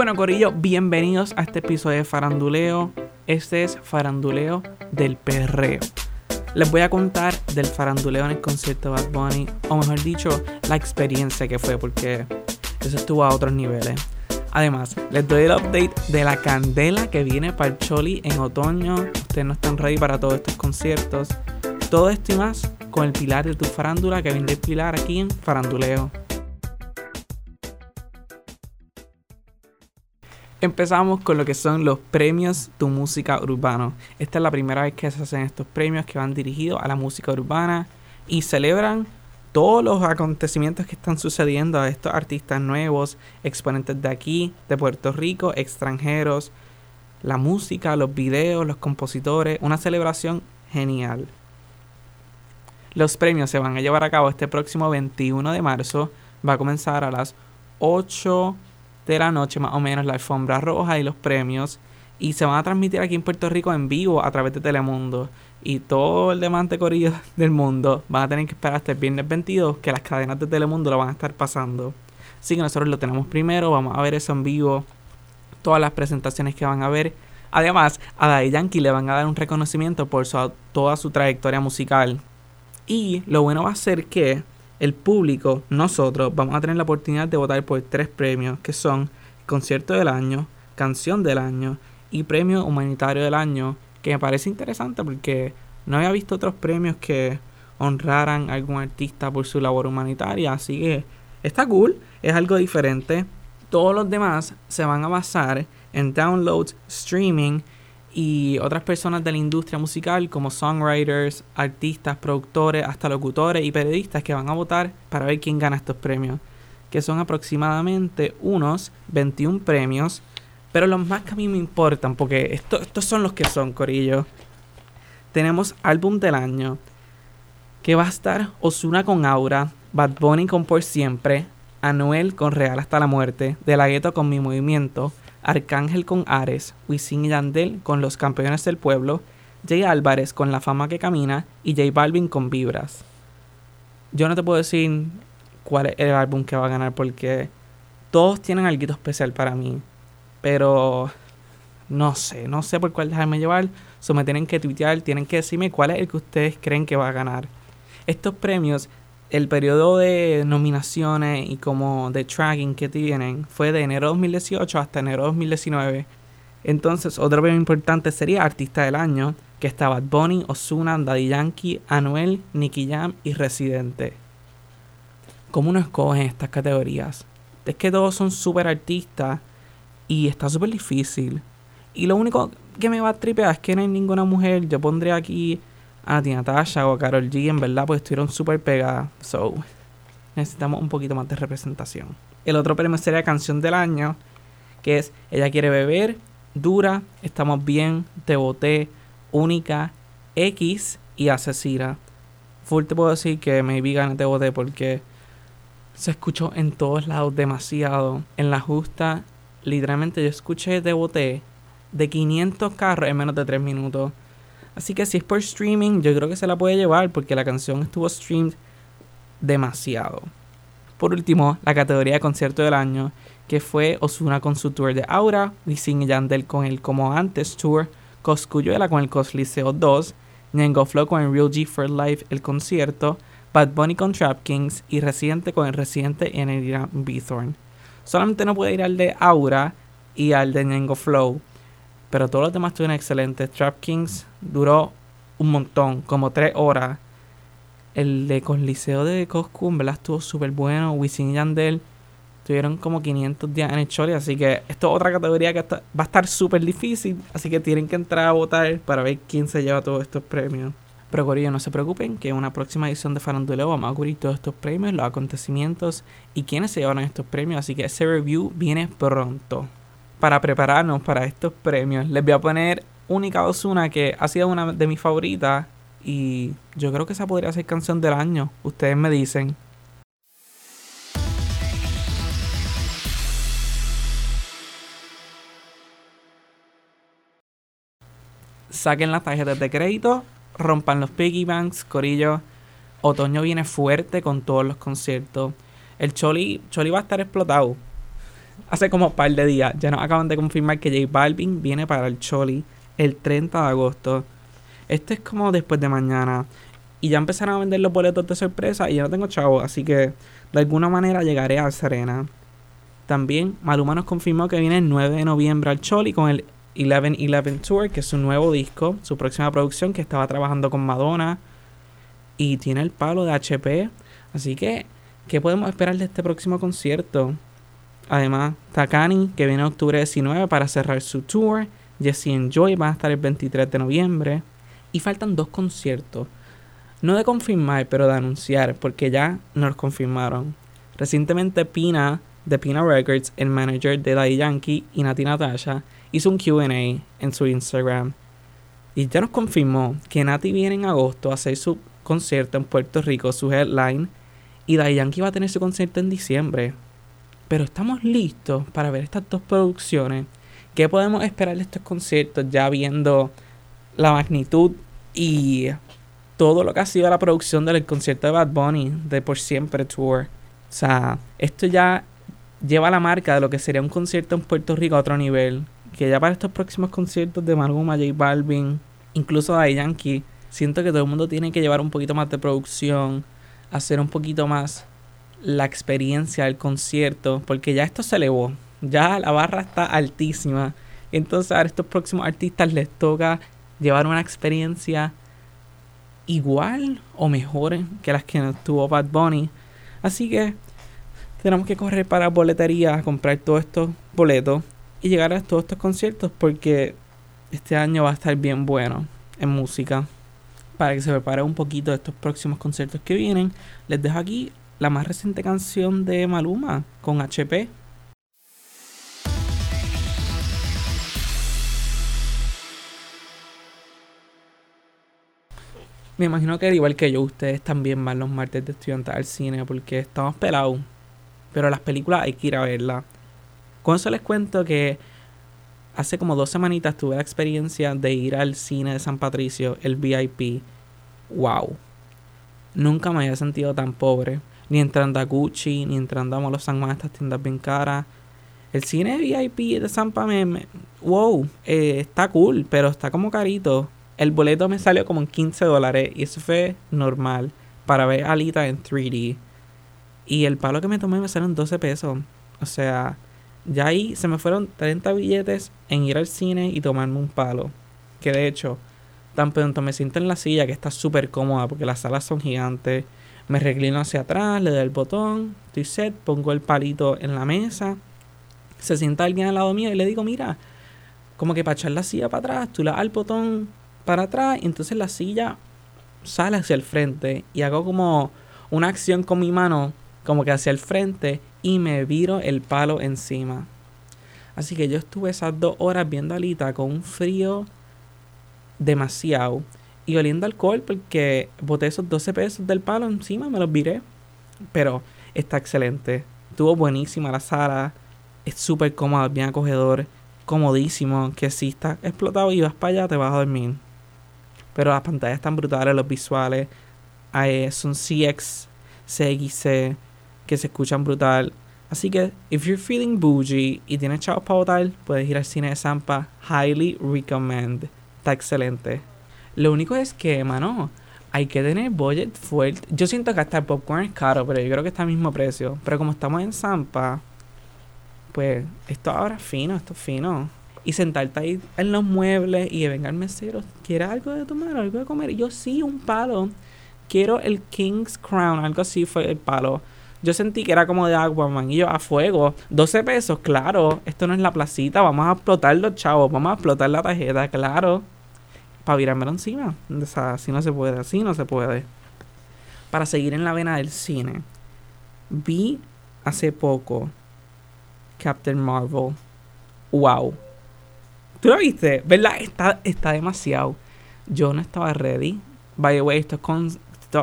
Bueno, Corillo, bienvenidos a este episodio de Faranduleo. Este es Faranduleo del Perreo. Les voy a contar del faranduleo en el concierto de Bad Bunny, o mejor dicho, la experiencia que fue, porque eso estuvo a otros niveles. Además, les doy el update de la candela que viene para el Choli en otoño. Ustedes no están ready para todos estos conciertos. Todo esto y más con el pilar de tu farándula que viene el pilar aquí en Faranduleo. Empezamos con lo que son los premios Tu Música Urbano. Esta es la primera vez que se hacen estos premios que van dirigidos a la música urbana y celebran todos los acontecimientos que están sucediendo a estos artistas nuevos, exponentes de aquí, de Puerto Rico, extranjeros, la música, los videos, los compositores, una celebración genial. Los premios se van a llevar a cabo este próximo 21 de marzo, va a comenzar a las 8 de la noche más o menos la alfombra roja y los premios y se van a transmitir aquí en Puerto Rico en vivo a través de Telemundo y todo el demás de corrido del mundo van a tener que esperar hasta el viernes 22 que las cadenas de Telemundo lo van a estar pasando. Así que nosotros lo tenemos primero, vamos a ver eso en vivo, todas las presentaciones que van a ver. Además, a Daddy Yankee le van a dar un reconocimiento por toda su trayectoria musical. Y lo bueno va a ser que el público, nosotros, vamos a tener la oportunidad de votar por tres premios, que son Concierto del Año, Canción del Año y Premio Humanitario del Año, que me parece interesante porque no había visto otros premios que honraran a algún artista por su labor humanitaria, así que está cool, es algo diferente. Todos los demás se van a basar en downloads, streaming y otras personas de la industria musical como songwriters, artistas, productores, hasta locutores y periodistas que van a votar para ver quién gana estos premios, que son aproximadamente unos 21 premios pero los más que a mí me importan, porque estos son los que son, Corillo. Tenemos álbum del año, que va a estar Osuna con Aura, Bad Bunny con Por Siempre, Anuel con Real hasta la muerte, De la Gueto con Mi Movimiento, Arcángel con Ares, Wisin y Yandel con Los Campeones del Pueblo, Jay Álvarez con La Fama que Camina y J Balvin con Vibras. Yo no te puedo decir cuál es el álbum que va a ganar porque todos tienen algo especial para mí. Pero no sé, no sé por cuál dejarme llevar. So me tienen que tuitear, tienen que decirme cuál es el que ustedes creen que va a ganar. Estos premios, el periodo de nominaciones y como de tracking que tienen fue de enero 2018 hasta enero 2019. Entonces, otro premio importante sería Artista del Año, que está Bad Bunny, Ozuna, Daddy Yankee, Anuel, Nicky Jam y Residente. ¿Cómo uno escoge estas categorías? Es que todos son super artistas y está súper difícil. Y lo único que me va a tripear es que no hay ninguna mujer. Yo pondré aquí a Tina o a Carol G, en verdad, pues estuvieron súper pegadas. So, necesitamos un poquito más de representación. El otro premio sería Canción del Año, que es Ella quiere beber, Dura, Estamos bien, Te boté, Única, X y Asesina. Full te puedo decir que maybe gane Te boté porque se escuchó en todos lados demasiado. En la justa literalmente yo escuché de boté de 500 carros en menos de 3 minutos. Así que si es por streaming, yo creo que se la puede llevar porque la canción estuvo streamed demasiado. Por último, la categoría de concierto del año, que fue Osuna con su tour de Aura, Wisin y Yandel con el Como Antes Tour, Coscuyuela con el Cosliceo 2, Ñengo Flow con el Real G for Life el concierto, Bad Bunny con Trap Kings y Residente con el Residente en el Irán Bithorn. Solamente no puede ir al de Aura y al de Nengo Flow. Pero todos los demás estuvieron excelentes. Trap Kings duró un montón, como tres horas. El de Liceo de Coscu, en verdad estuvo súper bueno. Wisin y Yandel tuvieron como 500 días en el Choli. Así que esto es otra categoría que va a estar súper difícil. Así que tienen que entrar a votar para ver quién se lleva todos estos premios. Pero Corillo, no se preocupen que en una próxima edición de Faranduleo vamos a cubrir todos estos premios, los acontecimientos y quiénes se llevaron estos premios. Así que ese review viene pronto. Para prepararnos para estos premios, les voy a poner Única Osuna, que ha sido una de mis favoritas. Y yo creo que esa podría ser canción del año. Ustedes me dicen. Saquen las tarjetas de crédito rompan los piggy banks, corillo. Otoño viene fuerte con todos los conciertos. El Choli, Choli va a estar explotado. Hace como un par de días, ya nos acaban de confirmar que J Balvin viene para el Choli el 30 de agosto. Este es como después de mañana. Y ya empezaron a vender los boletos de sorpresa y yo no tengo chavo, así que de alguna manera llegaré a Serena. También Maluma nos confirmó que viene el 9 de noviembre al Choli con el 11-11 Tour, que es su nuevo disco, su próxima producción que estaba trabajando con Madonna. Y tiene el palo de HP. Así que, ¿qué podemos esperar de este próximo concierto? Además, Takani, que viene en octubre 19 para cerrar su tour. Jesse and Joy van a estar el 23 de noviembre. Y faltan dos conciertos. No de confirmar, pero de anunciar, porque ya nos confirmaron. Recientemente Pina, de Pina Records, el manager de Daddy Yankee y Nati Natasha, hizo un QA en su Instagram. Y ya nos confirmó que Nati viene en agosto a hacer su concierto en Puerto Rico, su headline. Y Daddy Yankee va a tener su concierto en diciembre. Pero estamos listos para ver estas dos producciones. ¿Qué podemos esperar de estos conciertos ya viendo la magnitud y todo lo que ha sido la producción del concierto de Bad Bunny de Por Siempre Tour? O sea, esto ya lleva la marca de lo que sería un concierto en Puerto Rico a otro nivel. Que ya para estos próximos conciertos de Maluma, J Balvin, incluso de Yankee, siento que todo el mundo tiene que llevar un poquito más de producción, hacer un poquito más la experiencia del concierto, porque ya esto se elevó, ya la barra está altísima. Entonces a estos próximos artistas les toca llevar una experiencia igual o mejor que las que tuvo Bad Bunny. Así que tenemos que correr para boletería comprar todos estos boletos y llegar a todos estos conciertos porque este año va a estar bien bueno en música. Para que se prepare un poquito de estos próximos conciertos que vienen, les dejo aquí la más reciente canción de Maluma con HP. Me imagino que igual que yo, ustedes también van los martes de estudiantes al cine porque estamos pelados. Pero las películas hay que ir a verlas. Con eso les cuento que hace como dos semanitas tuve la experiencia de ir al cine de San Patricio, el VIP. ¡Wow! Nunca me había sentido tan pobre ni entrando a Gucci, ni entrando a los San Juan, estas tiendas bien caras. El cine VIP de Zampa me, wow, eh, está cool, pero está como carito. El boleto me salió como en 15 dólares y eso fue normal para ver Alita en 3D. Y el palo que me tomé me salió en 12 pesos. O sea, ya ahí se me fueron 30 billetes en ir al cine y tomarme un palo. Que de hecho, tan pronto me siento en la silla que está súper cómoda porque las salas son gigantes me reclino hacia atrás, le doy el botón, estoy set, pongo el palito en la mesa. Se sienta alguien al lado mío y le digo, mira, como que para echar la silla para atrás, tú le das el botón para atrás y entonces la silla sale hacia el frente y hago como una acción con mi mano como que hacia el frente y me viro el palo encima. Así que yo estuve esas dos horas viendo a Alita con un frío demasiado y oliendo alcohol porque boté esos 12 pesos del palo encima, me los viré. Pero está excelente. Estuvo buenísima la sala. Es súper cómoda, bien acogedor. Comodísimo. Que si está explotado y vas para allá, te vas a dormir. Pero las pantallas están brutales, los visuales. Eh, son CX, CXC, que se escuchan brutal. Así que, if you're feeling bougie y tienes chavos para votar, puedes ir al cine de Zampa. Highly recommend. Está excelente. Lo único es que, mano, hay que tener budget fuerte. Yo siento que hasta el popcorn es caro, pero yo creo que está al mismo precio. Pero como estamos en Zampa, pues esto ahora es fino, esto es fino. Y sentarte ahí en los muebles y venga el mesero, ¿quieres algo de tomar, algo de comer? Yo sí, un palo. Quiero el King's Crown, algo así fue el palo. Yo sentí que era como de Aquaman y yo a fuego. 12 pesos, claro. Esto no es la placita, vamos a explotar los chavos, vamos a explotar la tarjeta, claro para virármelo encima. O sea, así no se puede, así no se puede. Para seguir en la vena del cine, vi hace poco Captain Marvel. Wow. ¿Tú lo viste? ¿Verdad? Está, está demasiado. Yo no estaba ready. By the way, esto es con.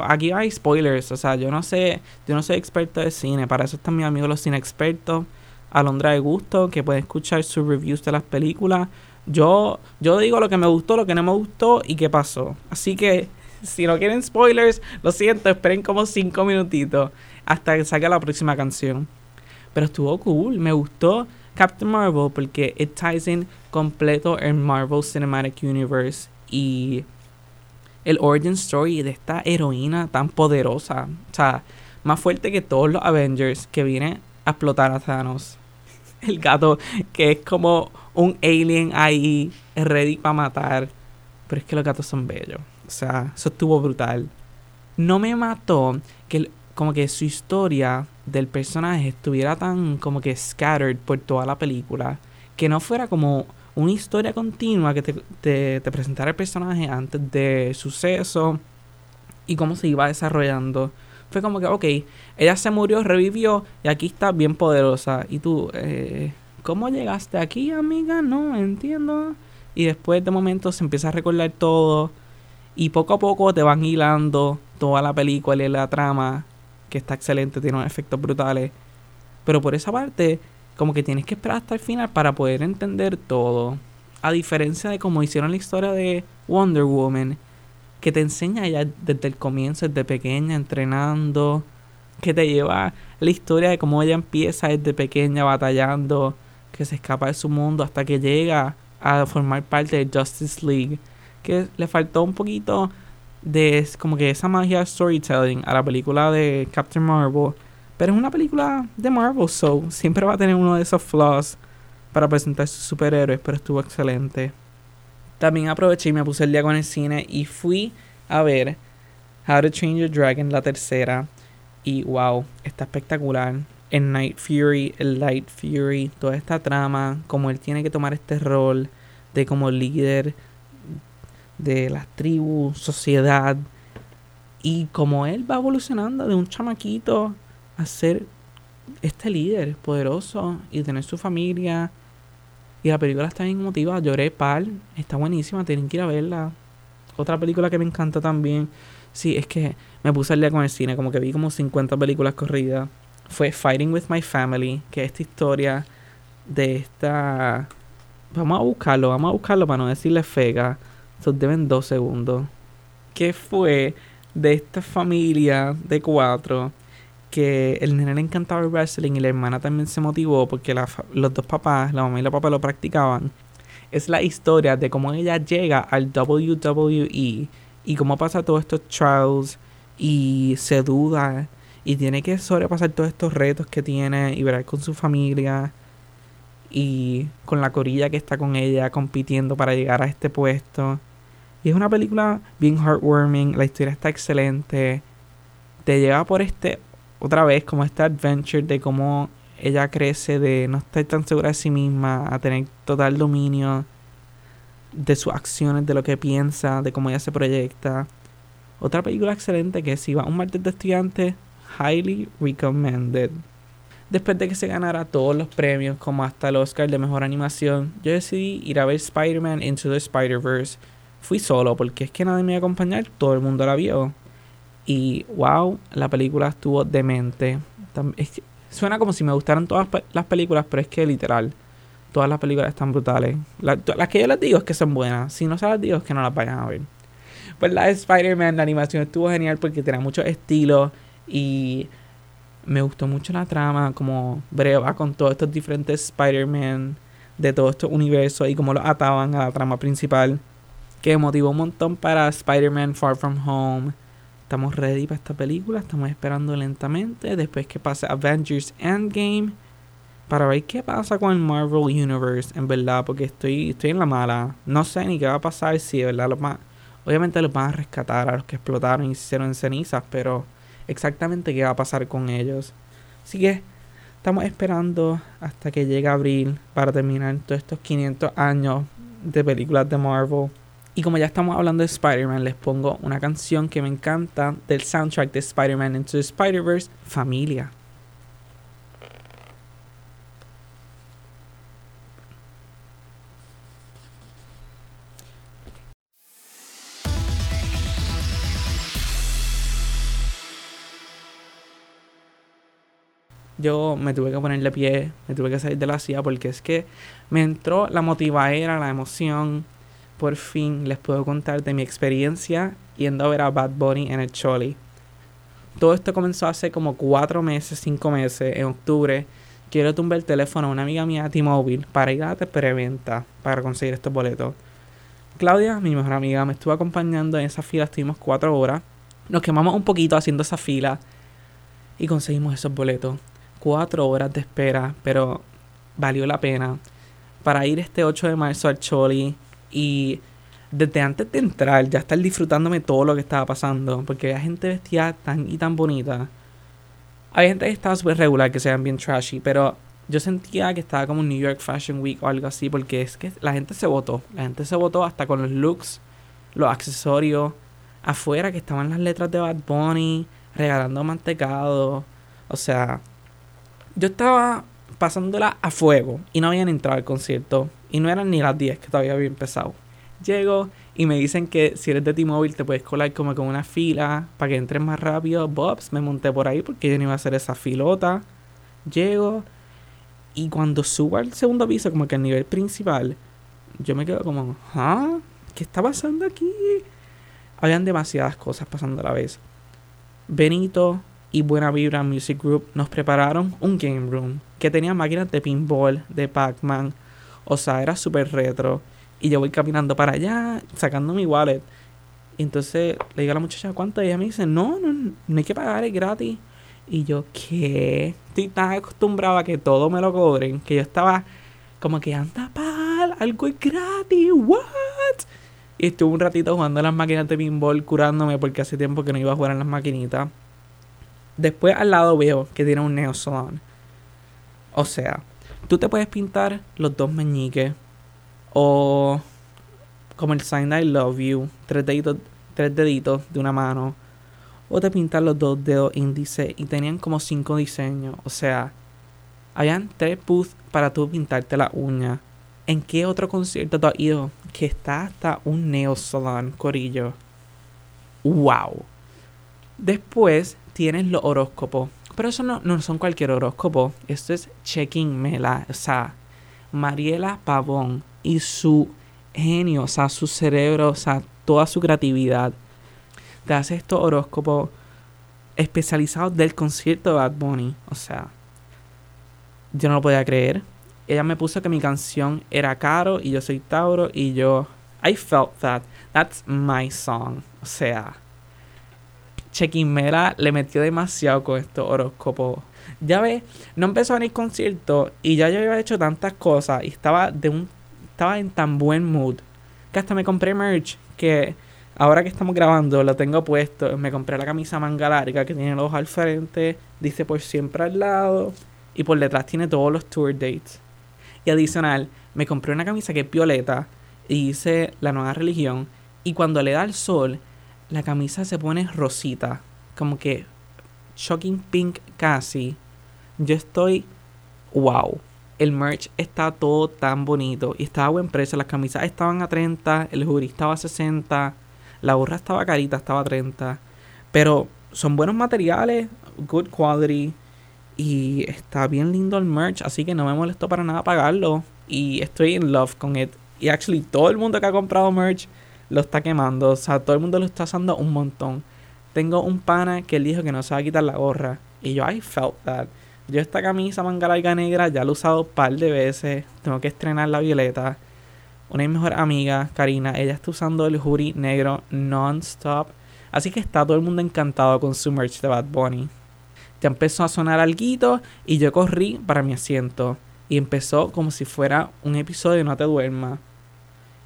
aquí hay spoilers. O sea, yo no sé. Yo no soy experto de cine. Para eso están mis amigos los cine expertos. Alondra de Gusto, que pueden escuchar sus reviews de las películas. Yo, yo digo lo que me gustó, lo que no me gustó y qué pasó. Así que, si no quieren spoilers, lo siento, esperen como cinco minutitos hasta que salga la próxima canción. Pero estuvo cool, me gustó Captain Marvel porque it ties in completo el Marvel Cinematic Universe y el origin story de esta heroína tan poderosa. O sea, más fuerte que todos los Avengers que viene a explotar a Thanos. El gato que es como un alien ahí ready para matar. Pero es que los gatos son bellos. O sea, eso estuvo brutal. No me mató que como que su historia del personaje estuviera tan como que scattered por toda la película. Que no fuera como una historia continua que te, te, presentara el personaje antes de suceso y cómo se iba desarrollando. Fue como que, ok, ella se murió, revivió y aquí está bien poderosa. Y tú, eh, ¿cómo llegaste aquí, amiga? No entiendo. Y después de momento se empieza a recordar todo. Y poco a poco te van hilando toda la película y la trama, que está excelente, tiene unos efectos brutales. Pero por esa parte, como que tienes que esperar hasta el final para poder entender todo. A diferencia de como hicieron la historia de Wonder Woman, que te enseña ya desde el comienzo, desde pequeña, entrenando, que te lleva la historia de cómo ella empieza desde pequeña batallando, que se escapa de su mundo hasta que llega a formar parte de Justice League, que le faltó un poquito de como que esa magia storytelling a la película de Captain Marvel pero es una película de Marvel, so siempre va a tener uno de esos flaws para presentar sus superhéroes, pero estuvo excelente. También aproveché y me puse el día con el cine y fui a ver How to Train Your Dragon, la tercera. Y wow, está espectacular. El Night Fury, el Light Fury, toda esta trama, como él tiene que tomar este rol de como líder de las tribus, sociedad. Y como él va evolucionando de un chamaquito a ser este líder poderoso y tener su familia. Y la película está bien emotiva. Lloré pal. Está buenísima. Tienen que ir a verla. Otra película que me encanta también. Sí, es que me puse al día con el cine. Como que vi como 50 películas corridas. Fue Fighting with My Family. Que es esta historia de esta. Vamos a buscarlo. Vamos a buscarlo para no decirle fega. Se deben dos segundos. Que fue de esta familia de cuatro que el nene le encantaba el wrestling y la hermana también se motivó porque los dos papás, la mamá y la papá lo practicaban. Es la historia de cómo ella llega al WWE y cómo pasa todos estos trials y se duda y tiene que sobrepasar todos estos retos que tiene y ver con su familia y con la corilla que está con ella compitiendo para llegar a este puesto. Y es una película bien heartwarming, la historia está excelente. Te lleva por este otra vez como esta adventure de cómo ella crece de no estar tan segura de sí misma a tener total dominio de sus acciones, de lo que piensa, de cómo ella se proyecta. Otra película excelente que si va un martes de estudiante, highly recommended. Después de que se ganara todos los premios, como hasta el Oscar de Mejor Animación, yo decidí ir a ver Spider-Man Into the Spider-Verse. Fui solo porque es que nadie me iba a acompañar, todo el mundo la vio. Y wow, la película estuvo demente. suena como si me gustaran todas las películas, pero es que literal, todas las películas están brutales. las que yo les digo es que son buenas. Si no se las digo es que no las vayan a ver. Pues la de Spider-Man, la animación estuvo genial porque tenía mucho estilo y me gustó mucho la trama, como breva con todos estos diferentes Spider-Man de todo este universo y cómo lo ataban a la trama principal. Que motivó un montón para Spider-Man Far From Home Estamos ready para esta película, estamos esperando lentamente después que pase Avengers Endgame para ver qué pasa con el Marvel Universe, en verdad, porque estoy, estoy en la mala. No sé ni qué va a pasar si, de verdad, los más, obviamente los van a rescatar a los que explotaron y se hicieron cenizas, pero exactamente qué va a pasar con ellos. Así que estamos esperando hasta que llegue abril para terminar todos estos 500 años de películas de Marvel. Y como ya estamos hablando de Spider-Man, les pongo una canción que me encanta del soundtrack de Spider-Man Into Spider-Verse, Familia. Yo me tuve que ponerle pie, me tuve que salir de la silla porque es que me entró la motivadera, la emoción, por fin les puedo contar de mi experiencia yendo a ver a Bad Bunny en el Choli. Todo esto comenzó hace como cuatro meses, cinco meses, en octubre. quiero tumbar el teléfono a una amiga mía de T-Mobile para ir a la preventa para conseguir estos boletos. Claudia, mi mejor amiga, me estuvo acompañando en esa fila, estuvimos cuatro horas. Nos quemamos un poquito haciendo esa fila y conseguimos esos boletos. Cuatro horas de espera, pero valió la pena. Para ir este 8 de marzo al Choli y desde antes de entrar ya estar disfrutándome todo lo que estaba pasando, porque había gente vestida tan y tan bonita. Hay gente que estaba súper regular, que sean bien trashy, pero yo sentía que estaba como un New York Fashion Week o algo así, porque es que la gente se votó. La gente se votó hasta con los looks, los accesorios, afuera que estaban las letras de Bad Bunny, regalando mantecado. O sea, yo estaba pasándola a fuego y no habían entrado al concierto. Y no eran ni las 10 que todavía había empezado. Llego y me dicen que si eres de T-Mobile te puedes colar como con una fila para que entres más rápido. Bobs, me monté por ahí porque yo no iba a hacer esa filota. Llego y cuando subo al segundo piso, como que al nivel principal, yo me quedo como, ¿ah? ¿Qué está pasando aquí? Habían demasiadas cosas pasando a la vez. Benito y Buena Vibra Music Group nos prepararon un game room que tenía máquinas de pinball, de Pac-Man. O sea, era súper retro. Y yo voy caminando para allá, sacando mi wallet. Y entonces le digo a la muchacha, ¿cuánto? Y ella me dice, no, no, no hay que pagar, es gratis. Y yo, ¿qué? Estoy tan acostumbrado a que todo me lo cobren que yo estaba como que anda pal, algo es gratis, ¿what? Y estuve un ratito jugando las máquinas de pinball, curándome porque hace tiempo que no iba a jugar en las maquinitas. Después al lado veo que tiene un Neo Salon. O sea, tú te puedes pintar los dos meñiques o como el sign I love you, tres deditos, tres deditos de una mano. O te pintas los dos dedos índice y tenían como cinco diseños. O sea, habían tres booths para tú pintarte la uña. ¿En qué otro concierto tú has ido que está hasta un neo salon, corillo? ¡Wow! Después tienes los horóscopos. Pero eso no, no son cualquier horóscopo. Esto es Checking Mela. O sea, Mariela Pavón y su genio, o sea, su cerebro, o sea, toda su creatividad. Te hace estos horóscopos especializados del concierto de Bad Bunny. O sea, yo no lo podía creer. Ella me puso que mi canción era Caro y yo soy Tauro y yo... I felt that. That's my song. O sea, Chequimera le metió demasiado con estos horóscopos. Ya ves, no empezó a venir concierto y ya yo había hecho tantas cosas y estaba de un estaba en tan buen mood que hasta me compré merch que ahora que estamos grabando lo tengo puesto. Me compré la camisa manga larga que tiene los al frente, dice por siempre al lado y por detrás tiene todos los tour dates. Y adicional, me compré una camisa que es violeta y dice la nueva religión y cuando le da el sol, la camisa se pone rosita, como que shocking pink casi. Yo estoy wow el merch está todo tan bonito y estaba a buen precio. Las camisas estaban a 30, el jury estaba a 60, la gorra estaba carita, estaba a 30. Pero son buenos materiales, good quality y está bien lindo el merch, así que no me molestó para nada pagarlo y estoy in love con it. Y actually todo el mundo que ha comprado merch lo está quemando, o sea, todo el mundo lo está usando un montón. Tengo un pana que él dijo que no se va a quitar la gorra y yo I felt that. Yo esta camisa manga larga negra ya la he usado un par de veces. Tengo que estrenar la violeta. Una de mis mejores amigas, Karina, ella está usando el hoodie negro non-stop. Así que está todo el mundo encantado con su merch de Bad Bunny. Ya empezó a sonar algo y yo corrí para mi asiento. Y empezó como si fuera un episodio de No te duermas.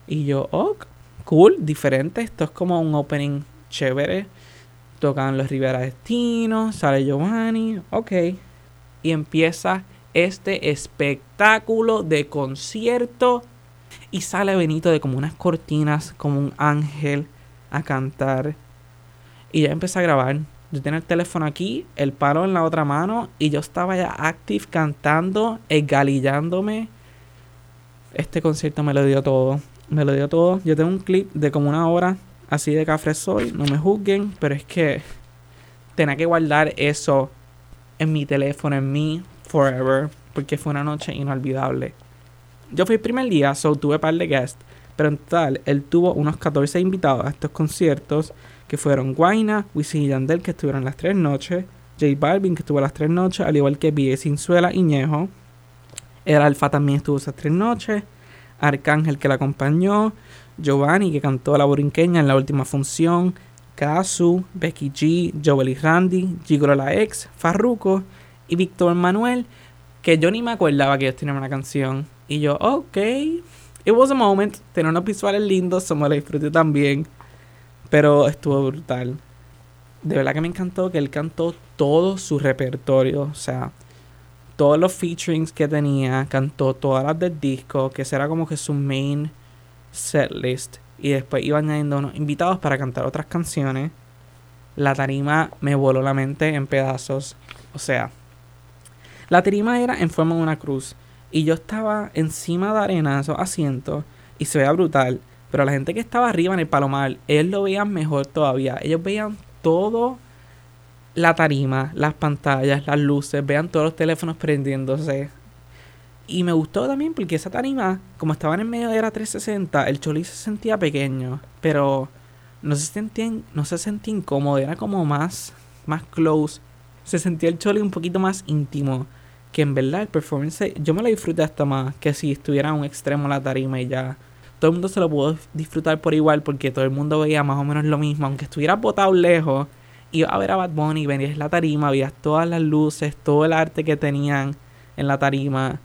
Y yo, oh, cool, diferente. Esto es como un opening chévere. Tocan los Rivera Destino, sale Giovanni, ok y empieza este espectáculo de concierto y sale Benito de como unas cortinas, como un ángel a cantar. Y ya empecé a grabar. Yo tenía el teléfono aquí, el palo en la otra mano y yo estaba ya active cantando, egalillándome. Este concierto me lo dio todo. Me lo dio todo. Yo tengo un clip de como una hora así de café soy. No me juzguen, pero es que tenía que guardar eso en mi teléfono, en mí, forever, porque fue una noche inolvidable. Yo fui el primer día, so tuve par de guests, pero en total, él tuvo unos 14 invitados a estos conciertos, que fueron Guaina, Wisin y Yandel, que estuvieron las tres noches, J Balvin, que estuvo las tres noches, al igual que B.A. Sinzuela y Ñejo. El Alfa también estuvo esas tres noches. Arcángel, que la acompañó. Giovanni, que cantó La Borinqueña en la última función. Kazu, Becky G, Joel y Randy, Gigolo la ex, Farruko y Víctor Manuel, que yo ni me acordaba que ellos tenían una canción. Y yo, ok, it was a moment, tenía unos visuales lindos, me lo disfruté también, pero estuvo brutal. De verdad que me encantó que él cantó todo su repertorio, o sea, todos los featurings que tenía, cantó todas las del disco, que será como que su main set list y después iba añadiendo unos invitados para cantar otras canciones. La tarima me voló la mente en pedazos. O sea, la tarima era en forma de una cruz y yo estaba encima de arena, esos asientos, y se veía brutal. Pero la gente que estaba arriba en el palomar, ellos lo veían mejor todavía. Ellos veían todo la tarima, las pantallas, las luces, vean todos los teléfonos prendiéndose. Y me gustó también porque esa tarima, como estaban en medio de la 360, el choli se sentía pequeño, pero no se sentía, no se sentía incómodo, era como más, más close. Se sentía el choli un poquito más íntimo. Que en verdad el performance, yo me lo disfruté hasta más que si estuviera a un extremo la tarima y ya. Todo el mundo se lo pudo disfrutar por igual porque todo el mundo veía más o menos lo mismo. Aunque estuviera botado lejos, iba a ver a Bad Bunny, venías la tarima, veías todas las luces, todo el arte que tenían en la tarima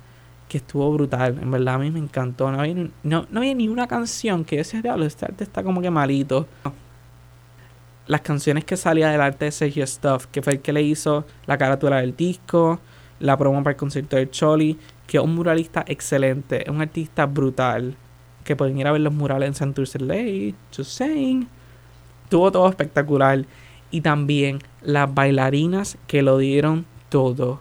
que estuvo brutal. En verdad a mí me encantó. No había, no, había ni una canción que ese diablo, este arte está como que malito. Las canciones que salía del arte de Sergio Stuff, que fue el que le hizo la carátula del disco, la promo para el concierto de Choli, que es un muralista excelente, es un artista brutal. Que pueden ir a ver los murales en Santurce Lake, just saying. Tuvo todo espectacular. Y también las bailarinas que lo dieron todo.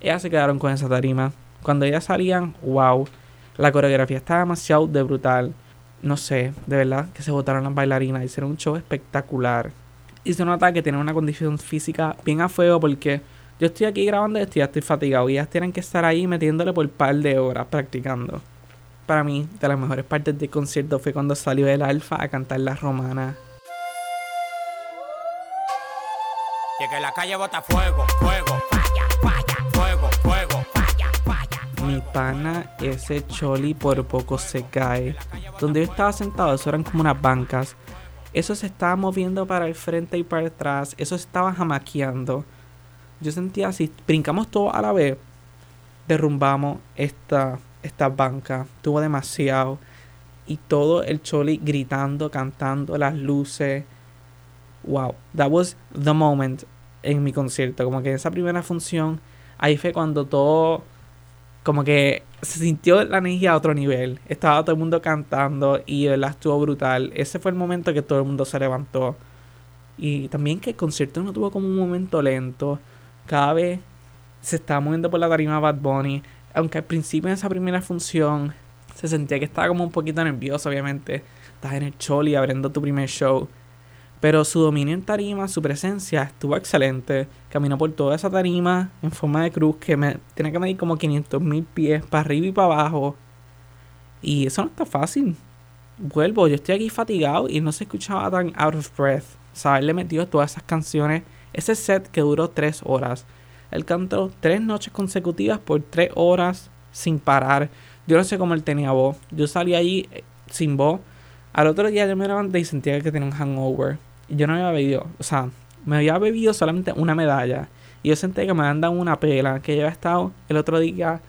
Ellas se quedaron con esa tarima cuando ellas salían, wow, la coreografía estaba demasiado de brutal. No sé, de verdad que se botaron las bailarinas, hicieron un show espectacular. Y se nota que tienen una condición física bien a fuego porque yo estoy aquí grabando esto y ya estoy fatigado y ellas tienen que estar ahí metiéndole por un par de horas practicando. Para mí, de las mejores partes del concierto fue cuando salió el alfa a cantar la romana. Y que la calle bota fuego, fuego, falla, falla, fuego, fuego mi pana, ese choli por poco se cae. Donde yo estaba sentado, eso eran como unas bancas. Eso se estaba moviendo para el frente y para atrás. Eso se estaba jamaqueando. Yo sentía así, brincamos todo a la vez. Derrumbamos esta, esta banca. Tuvo demasiado. Y todo el choli gritando, cantando, las luces. Wow, that was the moment en mi concierto. Como que en esa primera función, ahí fue cuando todo como que se sintió la energía a otro nivel. Estaba todo el mundo cantando y la estuvo brutal. Ese fue el momento que todo el mundo se levantó. Y también que el concierto no tuvo como un momento lento. Cada vez se estaba moviendo por la tarima Bad Bunny. Aunque al principio en esa primera función se sentía que estaba como un poquito nervioso, obviamente. Estás en el choli abriendo tu primer show. Pero su dominio en tarima, su presencia estuvo excelente. Caminó por toda esa tarima en forma de cruz que me, tiene que medir como 500 mil pies para arriba y para abajo. Y eso no está fácil. Vuelvo, yo estoy aquí fatigado y no se escuchaba tan out of breath. O le metió todas esas canciones. Ese set que duró tres horas. Él cantó tres noches consecutivas por tres horas sin parar. Yo no sé cómo él tenía voz. Yo salí allí eh, sin voz. Al otro día yo me levanté y sentía que tenía un hangover yo no había bebido, o sea, me había bebido solamente una medalla. Y yo sentí que me habían dado una pela, que yo había estado el otro día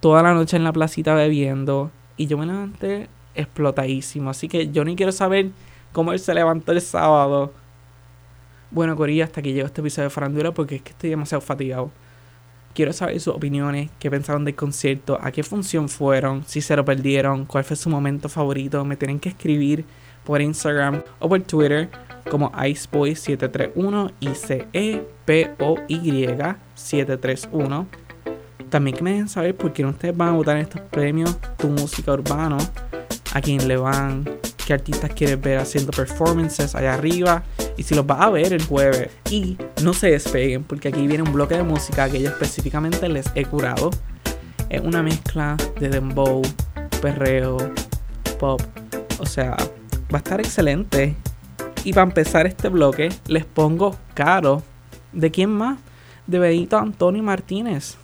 toda la noche en la placita bebiendo. Y yo me levanté explotadísimo. Así que yo ni quiero saber cómo él se levantó el sábado. Bueno, Corilla, hasta que llegó este episodio de Farandura porque es que estoy demasiado fatigado. Quiero saber sus opiniones, qué pensaron del concierto, a qué función fueron, si se lo perdieron, cuál fue su momento favorito. Me tienen que escribir por Instagram o por Twitter como Iceboy731 y C E Y 731. También que me dejen saber por qué ustedes van a votar en estos premios Tu Música Urbano, a quién le van, qué artistas quieres ver haciendo performances allá arriba y si los vas a ver el jueves. Y no se despeguen porque aquí viene un bloque de música que yo específicamente les he curado. Es una mezcla de dembow, perreo, pop. O sea, va a estar excelente. Y para empezar este bloque, les pongo Caro ¿De quién más? De Benito Antonio Martínez.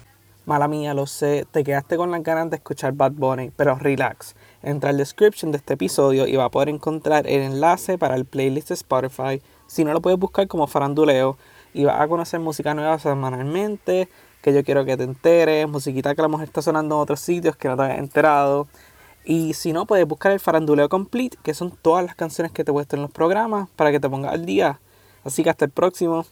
Mala mía, lo sé, te quedaste con las ganas de escuchar Bad Bunny, pero relax. Entra al description de este episodio y va a poder encontrar el enlace para el playlist Spotify. Si no, lo puedes buscar como faranduleo y vas a conocer música nueva semanalmente, que yo quiero que te enteres, musiquita que la mujer está sonando en otros sitios que no te has enterado. Y si no, puedes buscar el faranduleo complete, que son todas las canciones que te puesto en los programas para que te pongas al día. Así que hasta el próximo.